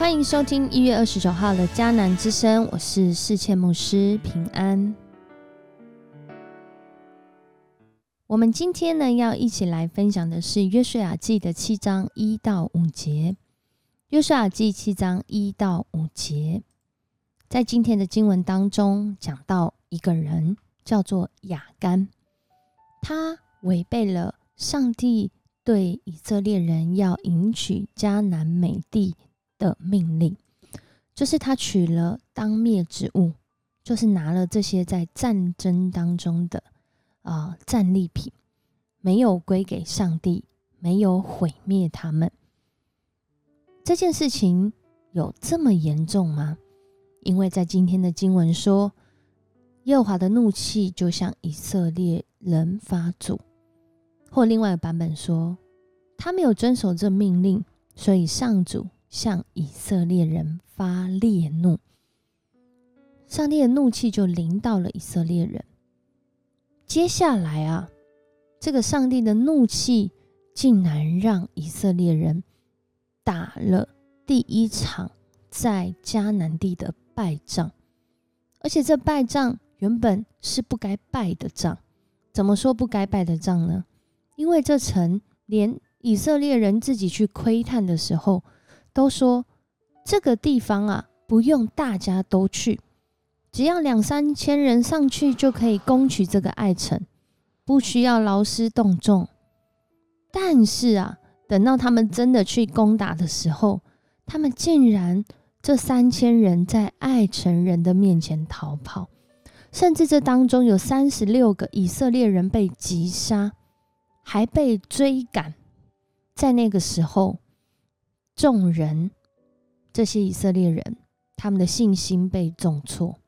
欢迎收听一月二十九号的迦南之声，我是世谦牧师平安。我们今天呢要一起来分享的是约书亚记的七章一到五节。约书亚记七章一到五节，在今天的经文当中讲到一个人叫做亚干，他违背了上帝对以色列人要迎娶迦南美地。的命令，就是他取了当灭之物，就是拿了这些在战争当中的啊战利品，没有归给上帝，没有毁灭他们。这件事情有这么严重吗？因为在今天的经文说，耶和华的怒气就向以色列人发作，或另外版本说，他没有遵守这命令，所以上主。向以色列人发烈怒，上帝的怒气就临到了以色列人。接下来啊，这个上帝的怒气竟然让以色列人打了第一场在迦南地的败仗，而且这败仗原本是不该败的仗。怎么说不该败的仗呢？因为这城连以色列人自己去窥探的时候。都说这个地方啊，不用大家都去，只要两三千人上去就可以攻取这个爱城，不需要劳师动众。但是啊，等到他们真的去攻打的时候，他们竟然这三千人在爱城人的面前逃跑，甚至这当中有三十六个以色列人被击杀，还被追赶。在那个时候。众人，这些以色列人，他们的信心被重挫，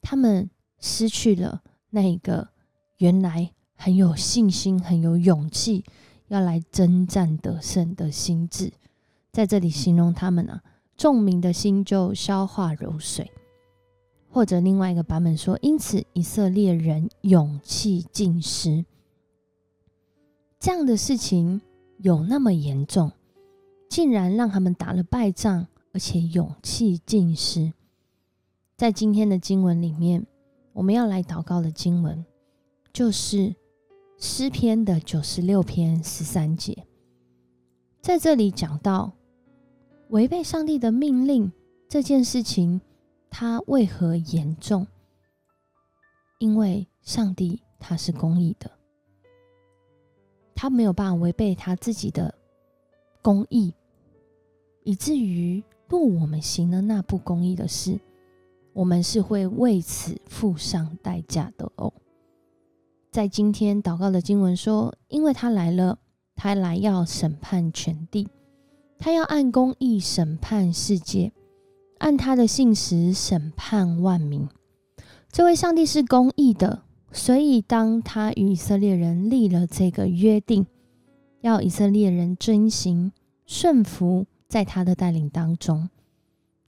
他们失去了那一个原来很有信心、很有勇气要来征战得胜的心智。在这里形容他们啊，众民的心就消化如水，或者另外一个版本说，因此以色列人勇气尽失。这样的事情有那么严重？竟然让他们打了败仗，而且勇气尽失。在今天的经文里面，我们要来祷告的经文就是诗篇的九十六篇十三节。在这里讲到违背上帝的命令这件事情，它为何严重？因为上帝他是公义的，他没有办法违背他自己的公义。以至于，若我们行了那不公义的事，我们是会为此付上代价的哦。在今天祷告的经文说：“因为他来了，他来要审判全地，他要按公义审判世界，按他的信实审判万民。这位上帝是公义的，所以当他与以色列人立了这个约定，要以色列人遵行顺服。”在他的带领当中，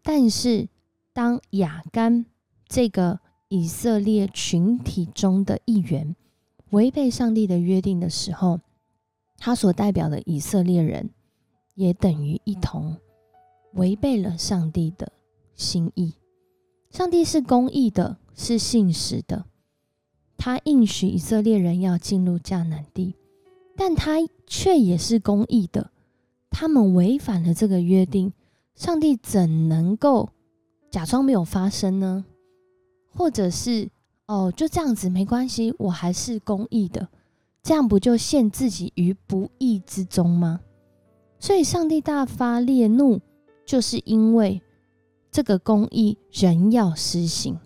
但是当亚干这个以色列群体中的一员违背上帝的约定的时候，他所代表的以色列人也等于一同违背了上帝的心意。上帝是公义的，是信实的，他应许以色列人要进入迦南地，但他却也是公义的。他们违反了这个约定，上帝怎能够假装没有发生呢？或者是哦，就这样子没关系，我还是公义的，这样不就陷自己于不义之中吗？所以，上帝大发烈怒，就是因为这个公义仍要实行。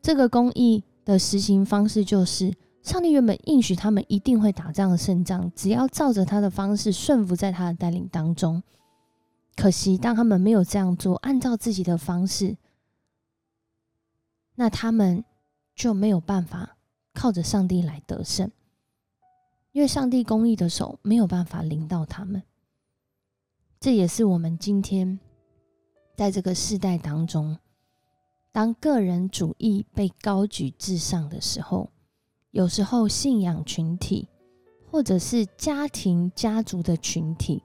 这个公义的实行方式就是。上帝原本应许他们一定会打这样的胜仗，只要照着他的方式顺服在他的带领当中。可惜，当他们没有这样做，按照自己的方式，那他们就没有办法靠着上帝来得胜，因为上帝公义的手没有办法领到他们。这也是我们今天在这个世代当中，当个人主义被高举至上的时候。有时候，信仰群体或者是家庭、家族的群体，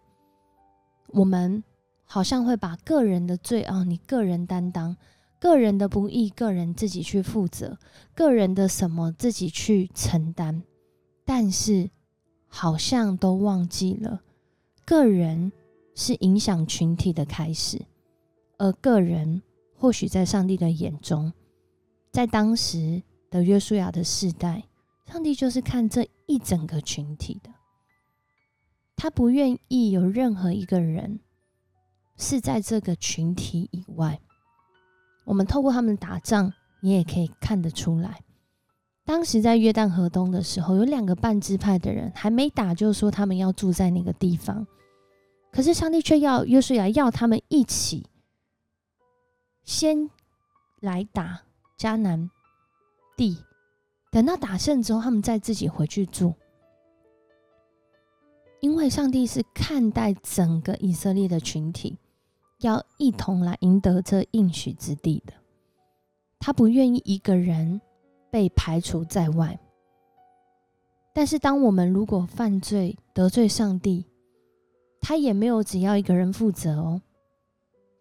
我们好像会把个人的罪哦，你个人担当，个人的不义，个人自己去负责，个人的什么自己去承担，但是好像都忘记了，个人是影响群体的开始，而个人或许在上帝的眼中，在当时的约书亚的世代，上帝就是看这一整个群体的。他不愿意有任何一个人是在这个群体以外。我们透过他们打仗，你也可以看得出来。当时在约旦河东的时候，有两个半支派的人还没打，就说他们要住在那个地方。可是上帝却要约书亚要他们一起先来打迦南地，等到打胜之后，他们再自己回去住。因为上帝是看待整个以色列的群体，要一同来赢得这应许之地的，他不愿意一个人被排除在外。但是，当我们如果犯罪得罪上帝，他也没有只要一个人负责哦，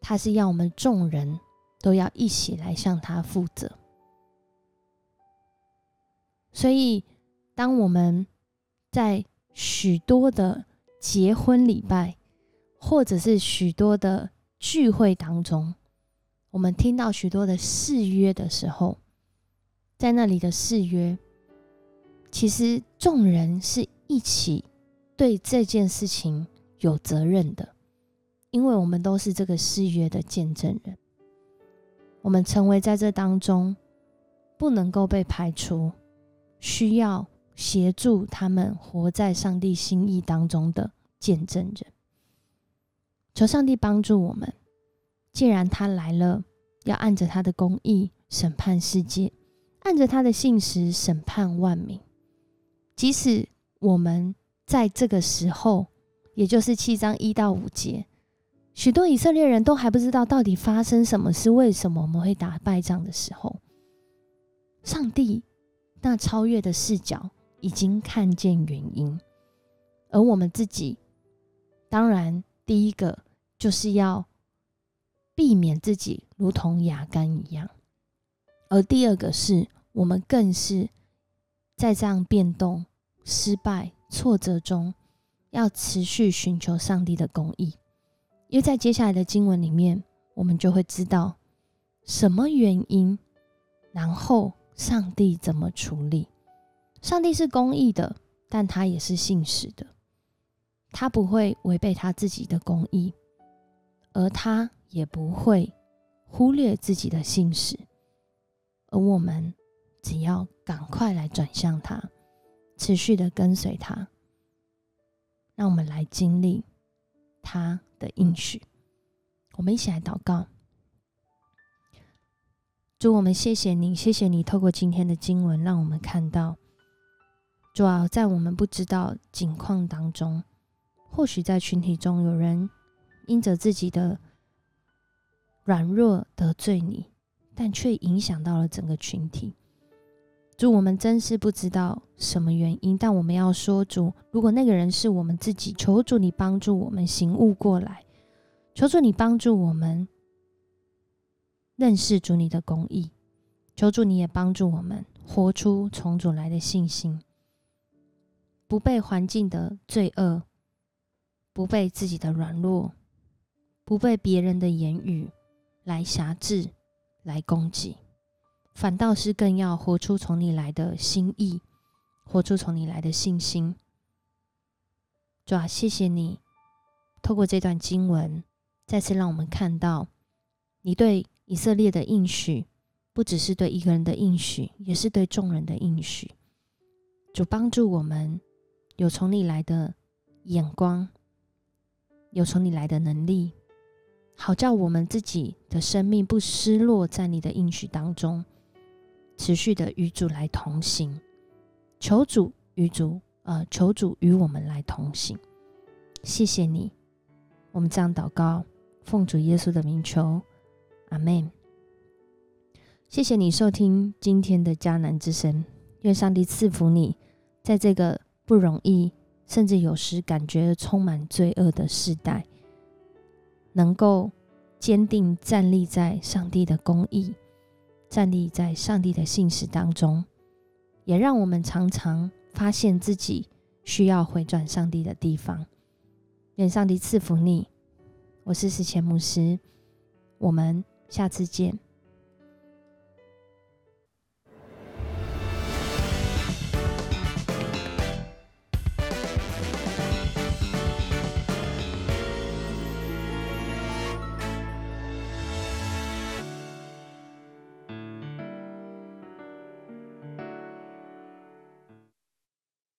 他是要我们众人都要一起来向他负责。所以，当我们在许多的结婚礼拜，或者是许多的聚会当中，我们听到许多的誓约的时候，在那里的誓约，其实众人是一起对这件事情有责任的，因为我们都是这个誓约的见证人，我们成为在这当中不能够被排除，需要。协助他们活在上帝心意当中的见证人，求上帝帮助我们。既然他来了，要按着他的公义审判世界，按着他的信实审判万民。即使我们在这个时候，也就是七章一到五节，许多以色列人都还不知道到底发生什么事，为什么我们会打败仗的时候，上帝那超越的视角。已经看见原因，而我们自己当然第一个就是要避免自己如同牙干一样，而第二个是我们更是在这样变动、失败、挫折中，要持续寻求上帝的公义，因为在接下来的经文里面，我们就会知道什么原因，然后上帝怎么处理。上帝是公义的，但他也是信实的，他不会违背他自己的公义，而他也不会忽略自己的信实，而我们只要赶快来转向他，持续的跟随他，让我们来经历他的应许。我们一起来祷告，主，我们谢谢你，谢谢你透过今天的经文，让我们看到。主要在我们不知道境况当中，或许在群体中有人因着自己的软弱得罪你，但却影响到了整个群体。主，我们真是不知道什么原因，但我们要说，主，如果那个人是我们自己，求主你帮助我们醒悟过来，求主你帮助我们认识主你的公义，求主你也帮助我们活出从主来的信心。不被环境的罪恶，不被自己的软弱，不被别人的言语来辖制、来攻击，反倒是更要活出从你来的心意，活出从你来的信心。主啊，谢谢你，透过这段经文，再次让我们看到你对以色列的应许，不只是对一个人的应许，也是对众人的应许。主帮助我们。有从你来的眼光，有从你来的能力，好叫我们自己的生命不失落在你的应许当中，持续的与主来同行。求主与主，呃，求主与我们来同行。谢谢你，我们这样祷告，奉主耶稣的名求，阿门。谢谢你收听今天的迦南之声，愿上帝赐福你，在这个。不容易，甚至有时感觉充满罪恶的时代，能够坚定站立在上帝的公义，站立在上帝的信实当中，也让我们常常发现自己需要回转上帝的地方。愿上帝赐福你。我是史前牧师，我们下次见。